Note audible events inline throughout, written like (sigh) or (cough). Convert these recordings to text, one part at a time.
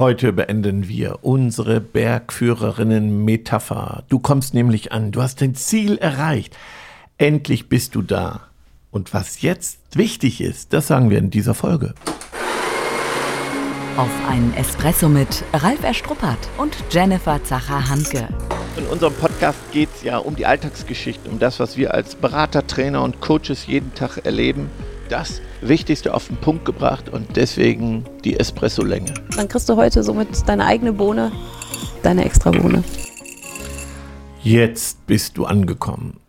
Heute beenden wir unsere Bergführerinnen-Metapher. Du kommst nämlich an, du hast dein Ziel erreicht. Endlich bist du da. Und was jetzt wichtig ist, das sagen wir in dieser Folge. Auf einen Espresso mit Ralf Erstruppert und Jennifer Zacher-Hanke. In unserem Podcast geht es ja um die Alltagsgeschichten, um das, was wir als Berater, Trainer und Coaches jeden Tag erleben. Das Wichtigste auf den Punkt gebracht und deswegen die Espresso-Länge. Dann kriegst du heute somit deine eigene Bohne, deine extra Bohne. Jetzt bist du angekommen.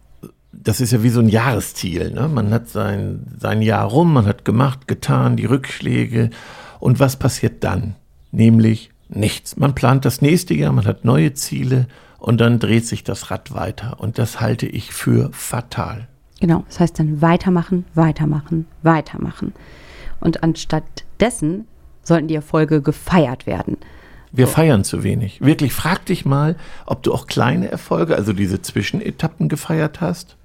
Das ist ja wie so ein Jahresziel. Ne? Man hat sein, sein Jahr rum, man hat gemacht, getan, die Rückschläge. Und was passiert dann? Nämlich nichts. Man plant das nächste Jahr, man hat neue Ziele und dann dreht sich das Rad weiter. Und das halte ich für fatal. Genau, das heißt dann weitermachen, weitermachen, weitermachen. Und anstatt dessen sollten die Erfolge gefeiert werden. Wir so. feiern zu wenig. Wirklich, frag dich mal, ob du auch kleine Erfolge, also diese Zwischenetappen gefeiert hast.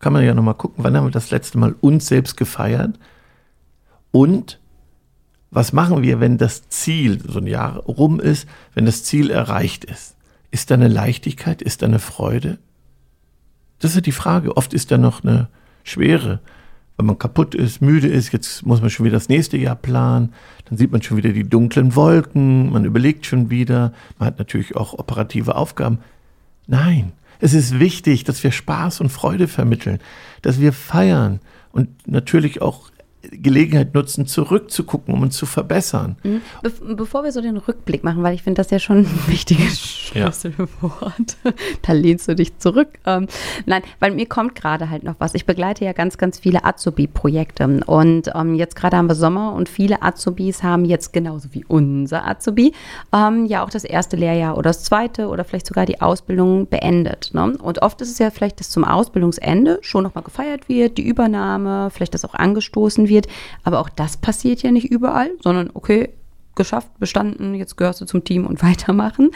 Kann man ja nochmal gucken, wann haben wir das letzte Mal uns selbst gefeiert? Und was machen wir, wenn das Ziel, so ein Jahr rum ist, wenn das Ziel erreicht ist? Ist da eine Leichtigkeit? Ist da eine Freude? Das ist die Frage. Oft ist da noch eine Schwere. Wenn man kaputt ist, müde ist, jetzt muss man schon wieder das nächste Jahr planen, dann sieht man schon wieder die dunklen Wolken, man überlegt schon wieder, man hat natürlich auch operative Aufgaben. Nein, es ist wichtig, dass wir Spaß und Freude vermitteln, dass wir feiern und natürlich auch Gelegenheit nutzen, zurückzugucken, um uns zu verbessern. Mhm. Be bevor wir so den Rückblick machen, weil ich finde das ja schon ein (laughs) wichtiges Schlüsselwort. Ja. (laughs) da lehnst du dich zurück. Ähm, nein, weil mir kommt gerade halt noch was. Ich begleite ja ganz, ganz viele Azubi-Projekte und ähm, jetzt gerade haben wir Sommer und viele Azubis haben jetzt genauso wie unser Azubi ähm, ja auch das erste Lehrjahr oder das zweite oder vielleicht sogar die Ausbildung beendet. Ne? Und oft ist es ja vielleicht, dass zum Ausbildungsende schon nochmal gefeiert wird, die Übernahme, vielleicht das auch angestoßen wird wird. Aber auch das passiert ja nicht überall, sondern okay, geschafft, bestanden, jetzt gehörst du zum Team und (laughs) weitermachen.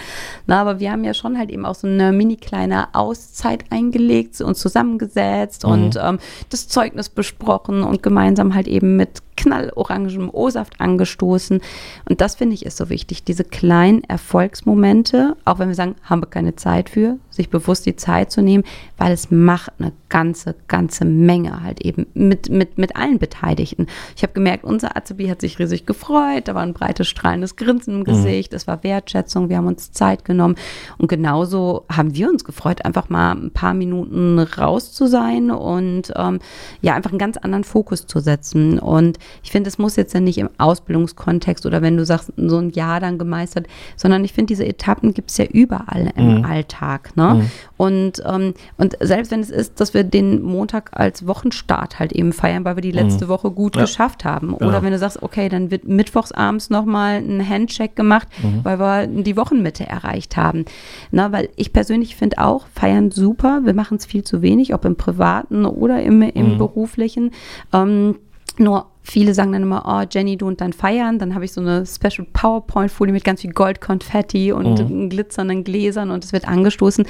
Na, aber wir haben ja schon halt eben auch so eine mini kleine Auszeit eingelegt, uns zusammengesetzt mhm. und ähm, das Zeugnis besprochen und gemeinsam halt eben mit knallorangem O-Saft angestoßen. Und das finde ich ist so wichtig, diese kleinen Erfolgsmomente, auch wenn wir sagen, haben wir keine Zeit für, sich bewusst die Zeit zu nehmen, weil es macht eine ganze, ganze Menge halt eben mit, mit, mit allen Beteiligten. Ich habe gemerkt, unser Azubi hat sich riesig gefreut, da war ein breites, strahlendes Grinsen im mhm. Gesicht, es war Wertschätzung, wir haben uns Zeit genommen und genauso haben wir uns gefreut, einfach mal ein paar Minuten raus zu sein und ähm, ja, einfach einen ganz anderen Fokus zu setzen. Und ich finde, es muss jetzt ja nicht im Ausbildungskontext oder wenn du sagst, so ein Jahr dann gemeistert, sondern ich finde, diese Etappen gibt es ja überall im mhm. Alltag. Ne? Mhm. Und, ähm, und selbst wenn es ist, dass wir den Montag als Wochenstart halt eben feiern, weil wir die letzte mhm. Woche gut ja. geschafft haben. Oder genau. wenn du sagst, okay, dann wird mittwochsabends nochmal ein Handcheck gemacht, mhm. weil wir die Wochenmitte erreicht haben. Na, weil ich persönlich finde auch, feiern super. Wir machen es viel zu wenig, ob im Privaten oder im, im mhm. beruflichen. Ähm, nur viele sagen dann immer, oh Jenny, du und dein Feiern. Dann habe ich so eine Special PowerPoint-Folie mit ganz viel Goldkonfetti und mhm. glitzernden Gläsern und es wird angestoßen.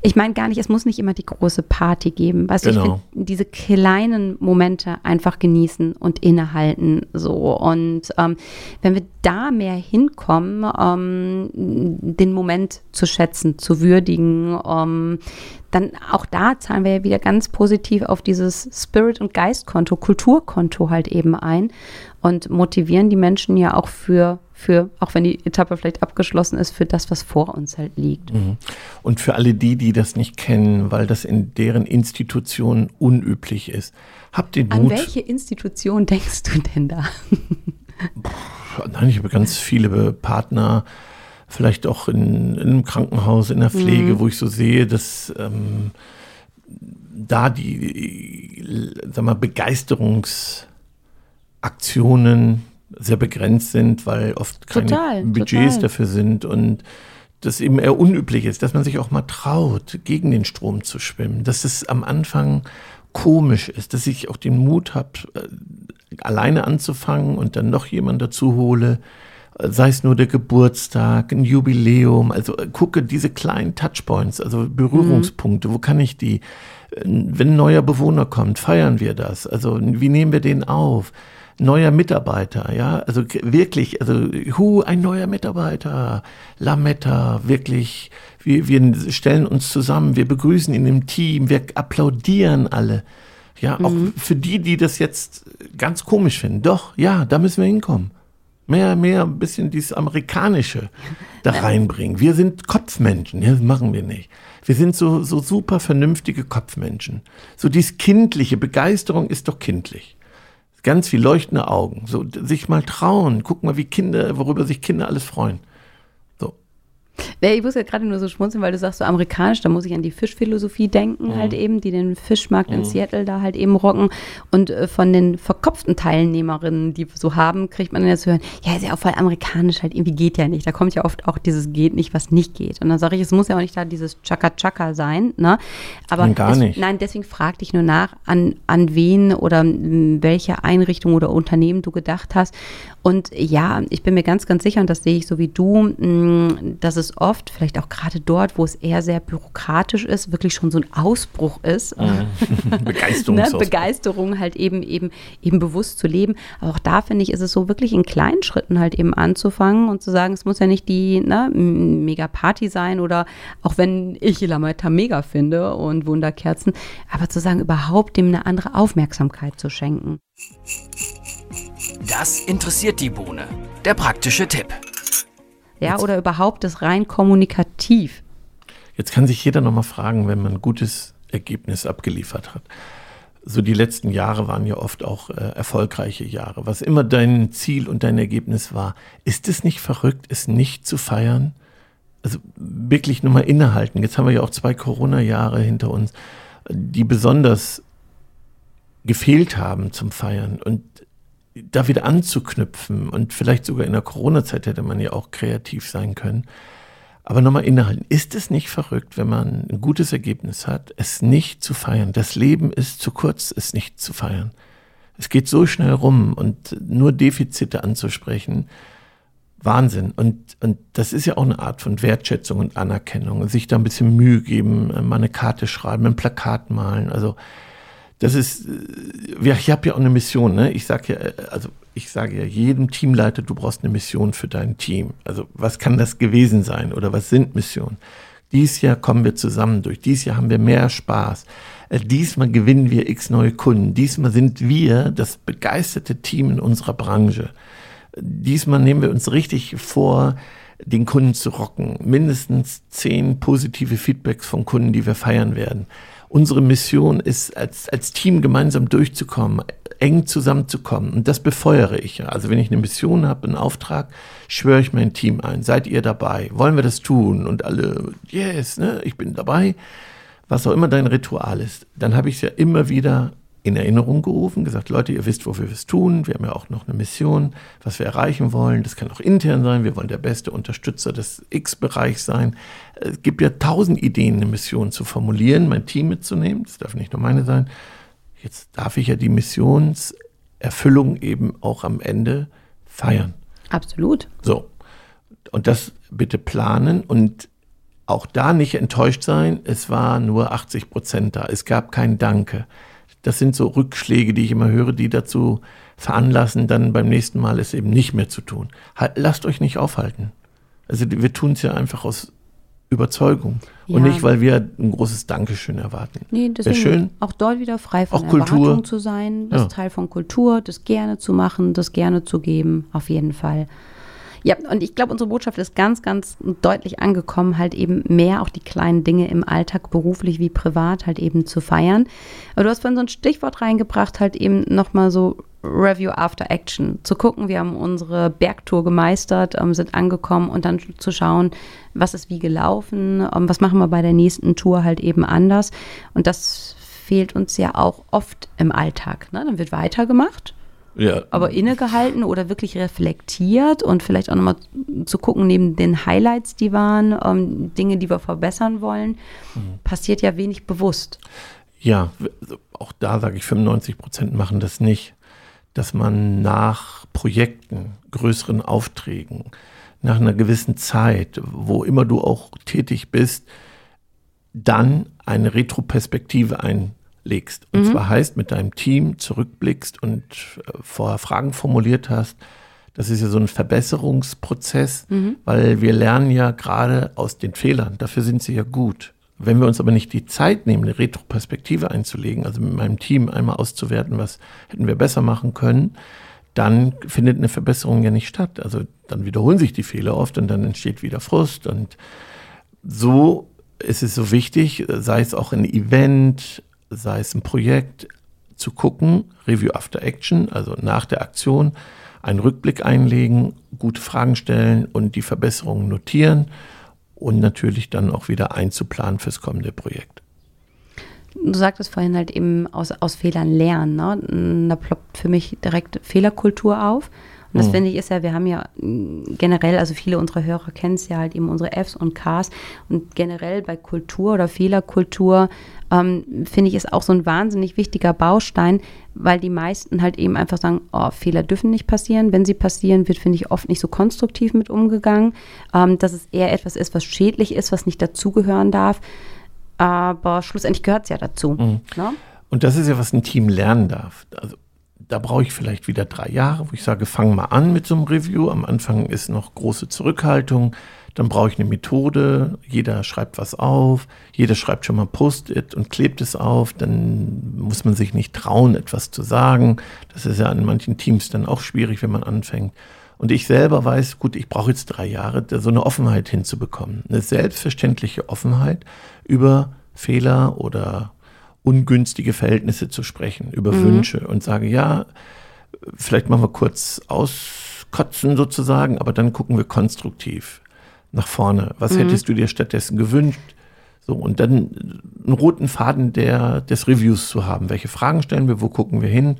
Ich meine gar nicht, es muss nicht immer die große Party geben. Weißt genau. du, ich genau. finde diese kleinen Momente einfach genießen und innehalten so. Und ähm, wenn wir da mehr hinkommen, ähm, den Moment zu schätzen, zu würdigen, ähm, dann auch da zahlen wir ja wieder ganz positiv auf dieses Spirit- und Geistkonto, Kulturkonto halt eben ein und motivieren die Menschen ja auch für, für, auch wenn die Etappe vielleicht abgeschlossen ist, für das, was vor uns halt liegt. Mhm. Und für alle die, die das nicht kennen, weil das in deren Institutionen unüblich ist, habt ihr Mut. An welche Institution denkst du denn da? Nein, ich habe ganz viele Partner, vielleicht auch in, in einem Krankenhaus, in der Pflege, mhm. wo ich so sehe, dass ähm, da die, sag mal, Begeisterungsaktionen sehr begrenzt sind, weil oft keine total, Budgets total. dafür sind und das eben eher unüblich ist, dass man sich auch mal traut, gegen den Strom zu schwimmen, dass es am Anfang komisch ist, dass ich auch den Mut habe, äh, alleine anzufangen und dann noch jemand dazu hole, sei es nur der Geburtstag, ein Jubiläum, also äh, gucke diese kleinen Touchpoints, also Berührungspunkte, mhm. wo kann ich die, wenn ein neuer Bewohner kommt, feiern wir das, also wie nehmen wir den auf? neuer Mitarbeiter, ja, also wirklich, also hu, ein neuer Mitarbeiter, Lametta, wirklich, wir, wir stellen uns zusammen, wir begrüßen ihn im Team, wir applaudieren alle. Ja, auch mhm. für die, die das jetzt ganz komisch finden. Doch, ja, da müssen wir hinkommen. Mehr, mehr ein bisschen dieses Amerikanische da reinbringen. Wir sind Kopfmenschen, ja, das machen wir nicht. Wir sind so, so super vernünftige Kopfmenschen. So dieses kindliche, Begeisterung ist doch kindlich. Ganz viel leuchtende Augen. So, sich mal trauen. Guck mal, wie Kinder, worüber sich Kinder alles freuen. Ich muss ja gerade nur so schmunzeln, weil du sagst so amerikanisch, da muss ich an die Fischphilosophie denken, mhm. halt eben, die den Fischmarkt mhm. in Seattle da halt eben rocken. Und äh, von den verkopften Teilnehmerinnen, die so haben, kriegt man dann ja zu hören, ja, ist ja auch voll amerikanisch, halt irgendwie geht ja nicht. Da kommt ja oft auch dieses geht nicht, was nicht geht. Und dann sage ich, es muss ja auch nicht da dieses Chaka-Chaka sein, ne? Aber nein, gar nicht. Es, nein, deswegen frag dich nur nach, an, an wen oder welche Einrichtung oder Unternehmen du gedacht hast. Und ja, ich bin mir ganz, ganz sicher, und das sehe ich so wie du, dass es oft, vielleicht auch gerade dort, wo es eher sehr bürokratisch ist, wirklich schon so ein Ausbruch ist. (laughs) Begeisterung. ne? Begeisterung halt eben, eben, eben bewusst zu leben. Aber auch da finde ich, ist es so wirklich in kleinen Schritten halt eben anzufangen und zu sagen, es muss ja nicht die ne, Mega-Party sein oder auch wenn ich Lametta mega finde und Wunderkerzen, aber zu sagen, überhaupt dem eine andere Aufmerksamkeit zu schenken. Das interessiert die Bohne. Der praktische Tipp. Ja, Jetzt. oder überhaupt das rein kommunikativ. Jetzt kann sich jeder nochmal fragen, wenn man ein gutes Ergebnis abgeliefert hat. So die letzten Jahre waren ja oft auch äh, erfolgreiche Jahre. Was immer dein Ziel und dein Ergebnis war, ist es nicht verrückt, es nicht zu feiern? Also wirklich nur mal innehalten. Jetzt haben wir ja auch zwei Corona-Jahre hinter uns, die besonders gefehlt haben zum Feiern. Und da wieder anzuknüpfen und vielleicht sogar in der Corona-Zeit hätte man ja auch kreativ sein können. Aber nochmal innehalten. Ist es nicht verrückt, wenn man ein gutes Ergebnis hat, es nicht zu feiern? Das Leben ist zu kurz, es nicht zu feiern. Es geht so schnell rum und nur Defizite anzusprechen, Wahnsinn. Und, und das ist ja auch eine Art von Wertschätzung und Anerkennung. Sich da ein bisschen Mühe geben, mal eine Karte schreiben, ein Plakat malen. Also das ist, äh, ich habe ja auch eine Mission, ne? Ich sage ja, äh, also ich sage ja jedem Teamleiter, du brauchst eine Mission für dein Team. Also was kann das gewesen sein oder was sind Missionen? Dies Jahr kommen wir zusammen durch. Dies Jahr haben wir mehr Spaß. Äh, diesmal gewinnen wir x neue Kunden. Diesmal sind wir das begeisterte Team in unserer Branche. Diesmal nehmen wir uns richtig vor, den Kunden zu rocken. Mindestens zehn positive Feedbacks von Kunden, die wir feiern werden unsere Mission ist, als, als Team gemeinsam durchzukommen, eng zusammenzukommen. Und das befeuere ich. Also wenn ich eine Mission habe, einen Auftrag, schwöre ich mein Team ein. Seid ihr dabei? Wollen wir das tun? Und alle, yes, ne, ich bin dabei. Was auch immer dein Ritual ist. Dann habe ich es ja immer wieder in Erinnerung gerufen, gesagt, Leute, ihr wisst, wofür wir es tun. Wir haben ja auch noch eine Mission, was wir erreichen wollen. Das kann auch intern sein. Wir wollen der beste Unterstützer des X-Bereichs sein. Es gibt ja tausend Ideen, eine Mission zu formulieren, mein Team mitzunehmen. Das darf nicht nur meine sein. Jetzt darf ich ja die Missionserfüllung eben auch am Ende feiern. Absolut. So. Und das bitte planen und auch da nicht enttäuscht sein. Es war nur 80 Prozent da. Es gab kein Danke. Das sind so Rückschläge, die ich immer höre, die dazu veranlassen, dann beim nächsten Mal es eben nicht mehr zu tun. Lasst euch nicht aufhalten. Also wir tun es ja einfach aus Überzeugung ja. und nicht, weil wir ein großes Dankeschön erwarten. Nee, deswegen schön. auch dort wieder frei von auch Erwartung zu sein, das ja. Teil von Kultur, das gerne zu machen, das gerne zu geben, auf jeden Fall. Ja, und ich glaube, unsere Botschaft ist ganz, ganz deutlich angekommen, halt eben mehr auch die kleinen Dinge im Alltag, beruflich wie privat, halt eben zu feiern. Aber du hast vorhin so ein Stichwort reingebracht, halt eben nochmal so Review After Action. Zu gucken, wir haben unsere Bergtour gemeistert, ähm, sind angekommen und dann zu schauen, was ist wie gelaufen, ähm, was machen wir bei der nächsten Tour halt eben anders. Und das fehlt uns ja auch oft im Alltag. Ne? Dann wird weitergemacht ja. aber innegehalten oder wirklich reflektiert und vielleicht auch nochmal zu gucken, neben den Highlights, die waren, ähm, Dinge, die wir verbessern wollen, mhm. passiert ja wenig bewusst. Ja, auch da sage ich, 95 Prozent machen das nicht, dass man nach Projekten, größeren Aufträgen, nach einer gewissen Zeit, wo immer du auch tätig bist, dann eine Retroperspektive, ein legst. Und mhm. zwar heißt, mit deinem Team zurückblickst und äh, vorher Fragen formuliert hast. Das ist ja so ein Verbesserungsprozess, mhm. weil wir lernen ja gerade aus den Fehlern. Dafür sind sie ja gut. Wenn wir uns aber nicht die Zeit nehmen, eine Retroperspektive einzulegen, also mit meinem Team einmal auszuwerten, was hätten wir besser machen können, dann findet eine Verbesserung ja nicht statt. Also dann wiederholen sich die Fehler oft und dann entsteht wieder Frust. Und so ist es so wichtig, sei es auch ein Event, sei es ein Projekt, zu gucken, Review After Action, also nach der Aktion, einen Rückblick einlegen, gute Fragen stellen und die Verbesserungen notieren und natürlich dann auch wieder einzuplanen fürs kommende Projekt. Du sagtest vorhin halt eben aus, aus Fehlern lernen. Ne? Da ploppt für mich direkt Fehlerkultur auf. Und das mhm. finde ich ist ja, wir haben ja mm, generell, also viele unserer Hörer kennen es ja halt eben unsere Fs und Ks. Und generell bei Kultur oder Fehlerkultur ähm, finde ich ist auch so ein wahnsinnig wichtiger Baustein, weil die meisten halt eben einfach sagen, oh, Fehler dürfen nicht passieren. Wenn sie passieren, wird, finde ich, oft nicht so konstruktiv mit umgegangen. Ähm, dass es eher etwas ist, was schädlich ist, was nicht dazugehören darf. Aber schlussendlich gehört es ja dazu. Mhm. Ne? Und das ist ja, was ein Team lernen darf. Also da brauche ich vielleicht wieder drei Jahre, wo ich sage, fang mal an mit so einem Review. Am Anfang ist noch große Zurückhaltung. Dann brauche ich eine Methode. Jeder schreibt was auf. Jeder schreibt schon mal Post-it und klebt es auf. Dann muss man sich nicht trauen, etwas zu sagen. Das ist ja in manchen Teams dann auch schwierig, wenn man anfängt. Und ich selber weiß, gut, ich brauche jetzt drei Jahre, so eine Offenheit hinzubekommen. Eine selbstverständliche Offenheit über Fehler oder ungünstige Verhältnisse zu sprechen, über mhm. Wünsche und sage, ja, vielleicht machen wir kurz auskotzen sozusagen, aber dann gucken wir konstruktiv nach vorne. Was mhm. hättest du dir stattdessen gewünscht? So, und dann einen roten Faden der, des Reviews zu haben. Welche Fragen stellen wir, wo gucken wir hin?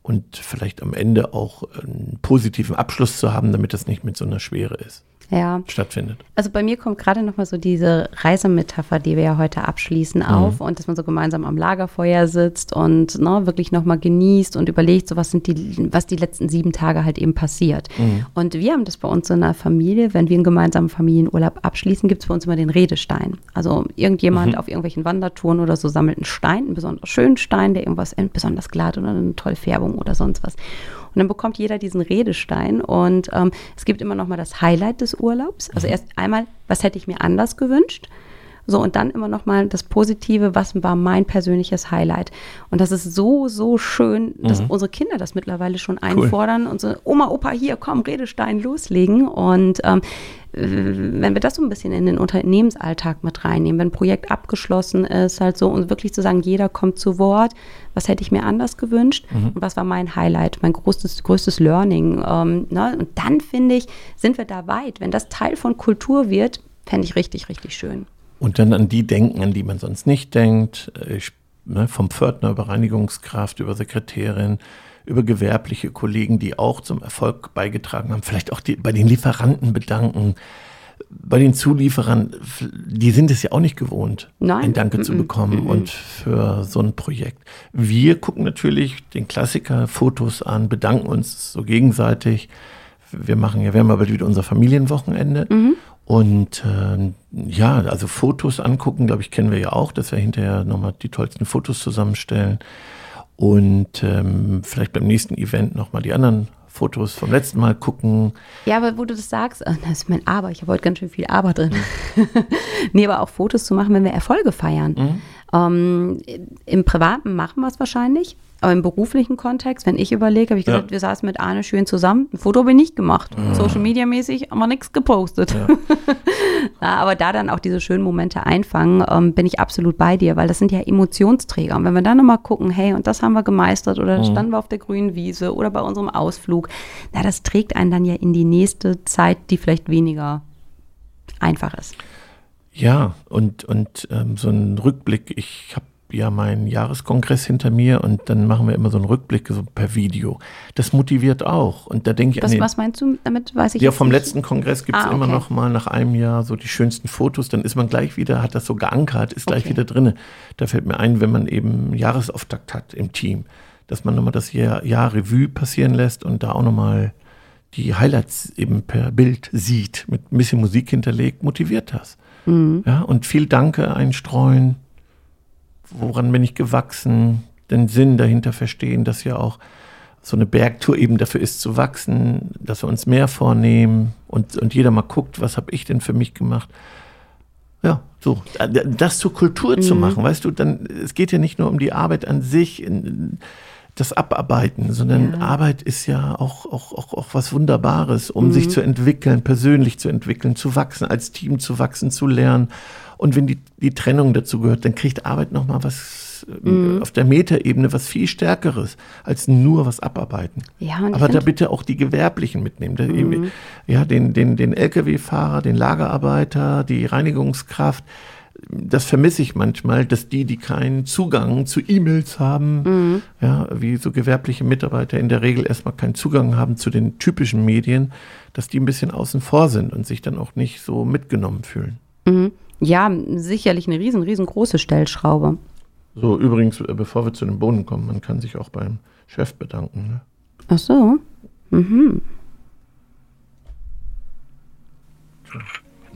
Und vielleicht am Ende auch einen positiven Abschluss zu haben, damit das nicht mit so einer Schwere ist ja. stattfindet. Also bei mir kommt gerade nochmal so diese Reisemetapher, die wir ja heute abschließen, mhm. auf und dass man so gemeinsam am Lagerfeuer sitzt und ne, wirklich nochmal genießt und überlegt, so was sind die, was die letzten sieben Tage halt eben passiert. Mhm. Und wir haben das bei uns in der Familie, wenn wir einen gemeinsamen Familienurlaub abschließen, gibt es bei uns immer den Redestein. Also irgendjemand mhm. auf irgendwelchen Wandertouren oder so sammelt einen Stein, einen besonders schönen Stein, der irgendwas besonders glatt oder eine tolle Färbung oder sonst was. Und dann bekommt jeder diesen Redestein und ähm, es gibt immer noch mal das Highlight des Urlaubs. Also mhm. erst einmal, was hätte ich mir anders gewünscht? So, und dann immer noch mal das Positive, was war mein persönliches Highlight? Und das ist so, so schön, dass mhm. unsere Kinder das mittlerweile schon einfordern cool. und so, Oma, Opa, hier, komm, Redestein, loslegen. Und ähm, wenn wir das so ein bisschen in den Unternehmensalltag mit reinnehmen, wenn ein Projekt abgeschlossen ist, halt so und wirklich zu sagen, jeder kommt zu Wort, was hätte ich mir anders gewünscht mhm. und was war mein Highlight, mein größtes, größtes Learning. Ähm, ne? Und dann finde ich, sind wir da weit. Wenn das Teil von Kultur wird, fände ich richtig, richtig schön. Und dann an die denken, an die man sonst nicht denkt. Ich, ne, vom Pförtner über Reinigungskraft, über Sekretärin, über gewerbliche Kollegen, die auch zum Erfolg beigetragen haben, vielleicht auch die, bei den Lieferanten bedanken, bei den Zulieferern, die sind es ja auch nicht gewohnt, Nein. ein Danke mm -mm. zu bekommen mm und für so ein Projekt. Wir gucken natürlich den Klassiker, Fotos an, bedanken uns so gegenseitig. Wir machen ja, wir haben aber wieder unser Familienwochenende mhm. Und äh, ja, also Fotos angucken, glaube ich, kennen wir ja auch, dass wir hinterher nochmal die tollsten Fotos zusammenstellen und ähm, vielleicht beim nächsten Event nochmal die anderen Fotos vom letzten Mal gucken. Ja, aber wo du das sagst, äh, das ist mein Aber, ich habe heute ganz schön viel Aber drin. (laughs) nee, aber auch Fotos zu machen, wenn wir Erfolge feiern. Mhm. Ähm, Im Privaten machen wir es wahrscheinlich, aber im beruflichen Kontext, wenn ich überlege, habe ich gesagt, ja. wir saßen mit Arne schön zusammen. Ein Foto habe ich nicht gemacht. Ja. Social Media mäßig haben wir nichts gepostet. Ja. (laughs) Na, aber da dann auch diese schönen Momente einfangen, ähm, bin ich absolut bei dir, weil das sind ja Emotionsträger. Und wenn wir dann nochmal gucken, hey, und das haben wir gemeistert oder mhm. standen wir auf der grünen Wiese oder bei unserem Ausflug, na, das trägt einen dann ja in die nächste Zeit, die vielleicht weniger einfach ist. Ja, und, und ähm, so ein Rückblick, ich habe ja meinen Jahreskongress hinter mir und dann machen wir immer so einen Rückblick so per Video. Das motiviert auch. Und da denke ich was, an den, was meinst du damit? Weiß ich ja, vom nicht. letzten Kongress gibt es ah, okay. immer noch mal nach einem Jahr so die schönsten Fotos. Dann ist man gleich wieder, hat das so geankert, ist gleich okay. wieder drin. Da fällt mir ein, wenn man eben Jahresauftakt hat im Team, dass man nochmal das Jahr, Jahr Revue passieren lässt und da auch nochmal die Highlights eben per Bild sieht, mit ein bisschen Musik hinterlegt, motiviert das. Mhm. Ja, und viel Danke einstreuen woran bin ich gewachsen, den Sinn dahinter verstehen, dass ja auch so eine Bergtour eben dafür ist zu wachsen, dass wir uns mehr vornehmen und, und jeder mal guckt, was habe ich denn für mich gemacht. Ja, so, das zur Kultur mhm. zu machen, weißt du, dann, es geht ja nicht nur um die Arbeit an sich, in, das Abarbeiten, sondern ja. Arbeit ist ja auch, auch, auch, auch was Wunderbares, um mhm. sich zu entwickeln, persönlich zu entwickeln, zu wachsen, als Team zu wachsen, zu lernen. Und wenn die, die Trennung dazu gehört, dann kriegt Arbeit nochmal was äh, mhm. auf der Metaebene was viel Stärkeres, als nur was abarbeiten. Ja, Aber da bitte auch die Gewerblichen mitnehmen. Mhm. Ja, den, den, den Lkw-Fahrer, den Lagerarbeiter, die Reinigungskraft, das vermisse ich manchmal, dass die, die keinen Zugang zu E-Mails haben, mhm. ja, wie so gewerbliche Mitarbeiter in der Regel erstmal keinen Zugang haben zu den typischen Medien, dass die ein bisschen außen vor sind und sich dann auch nicht so mitgenommen fühlen. Mhm. Ja, sicherlich eine riesen, riesengroße Stellschraube. So, übrigens, äh, bevor wir zu den Bohnen kommen, man kann sich auch beim Chef bedanken. Ne? Ach so. Mhm.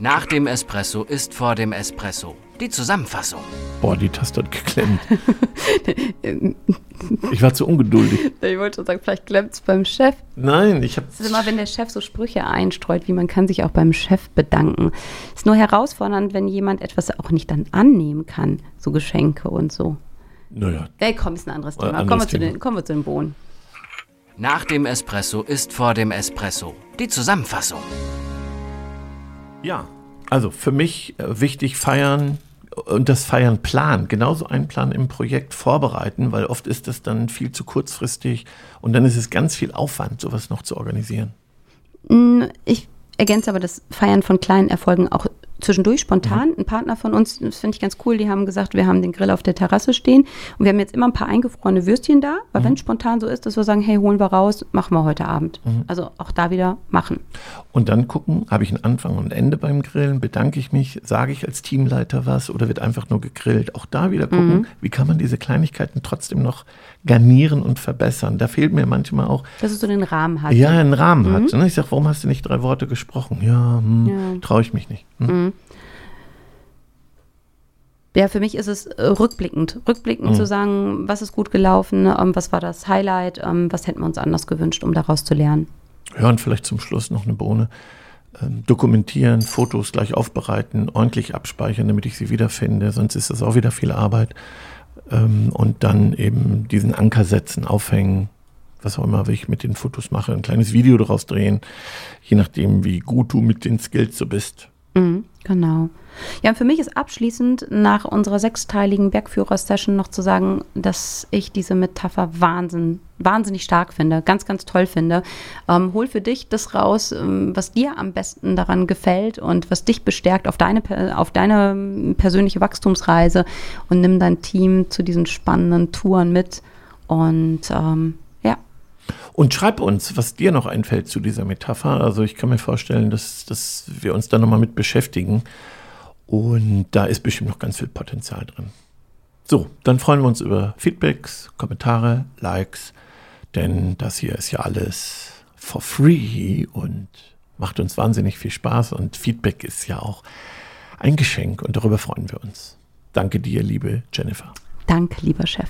Nach dem Espresso ist vor dem Espresso. Die Zusammenfassung. Boah, die Taste hat geklemmt. (laughs) ich war zu ungeduldig. Ich wollte schon sagen, vielleicht klemmt es beim Chef. Nein, ich habe. Es ist immer, wenn der Chef so Sprüche einstreut, wie man kann sich auch beim Chef bedanken. Es ist nur herausfordernd, wenn jemand etwas auch nicht dann annehmen kann, so Geschenke und so. Naja. Willkommen ist ein anderes Thema. Anderes kommen, wir Thema. Den, kommen wir zu den Bohnen. Nach dem Espresso ist vor dem Espresso. Die Zusammenfassung. Ja, also für mich äh, wichtig feiern und das Feiern planen, genauso einen Plan im Projekt vorbereiten, weil oft ist das dann viel zu kurzfristig und dann ist es ganz viel Aufwand, sowas noch zu organisieren. Ich ergänze aber das Feiern von kleinen Erfolgen auch zwischendurch spontan. Mhm. Ein Partner von uns, das finde ich ganz cool, die haben gesagt, wir haben den Grill auf der Terrasse stehen und wir haben jetzt immer ein paar eingefrorene Würstchen da, weil mhm. wenn es spontan so ist, dass wir sagen, hey, holen wir raus, machen wir heute Abend. Mhm. Also auch da wieder machen. Und dann gucken, habe ich einen Anfang und Ende beim Grillen, bedanke ich mich, sage ich als Teamleiter was oder wird einfach nur gegrillt. Auch da wieder gucken, mhm. wie kann man diese Kleinigkeiten trotzdem noch garnieren und verbessern. Da fehlt mir manchmal auch. Dass es so den Rahmen hat. Ja, einen Rahmen hat. Mhm. Ich sage, warum hast du nicht drei Worte gesprochen? Ja, hm, ja. traue ich mich nicht. Hm. Mhm. Ja, für mich ist es äh, rückblickend. Rückblickend mhm. zu sagen, was ist gut gelaufen, ähm, was war das Highlight, ähm, was hätten wir uns anders gewünscht, um daraus zu lernen. Ja, und vielleicht zum Schluss noch eine Bohne. Ähm, dokumentieren, Fotos gleich aufbereiten, ordentlich abspeichern, damit ich sie wiederfinde, sonst ist das auch wieder viel Arbeit. Ähm, und dann eben diesen Anker setzen, aufhängen, was auch immer ich mit den Fotos mache, ein kleines Video daraus drehen, je nachdem, wie gut du mit den Skills so bist. Mhm, genau. Ja, und für mich ist abschließend nach unserer sechsteiligen Bergführer-Session noch zu sagen, dass ich diese Metapher wahnsinn, wahnsinnig stark finde, ganz, ganz toll finde. Ähm, hol für dich das raus, ähm, was dir am besten daran gefällt und was dich bestärkt auf deine, auf deine persönliche Wachstumsreise und nimm dein Team zu diesen spannenden Touren mit. Und ähm, und schreib uns, was dir noch einfällt zu dieser Metapher. Also ich kann mir vorstellen, dass, dass wir uns da nochmal mit beschäftigen. Und da ist bestimmt noch ganz viel Potenzial drin. So, dann freuen wir uns über Feedbacks, Kommentare, Likes, denn das hier ist ja alles for free und macht uns wahnsinnig viel Spaß und Feedback ist ja auch ein Geschenk und darüber freuen wir uns. Danke dir, liebe Jennifer. Danke, lieber Chef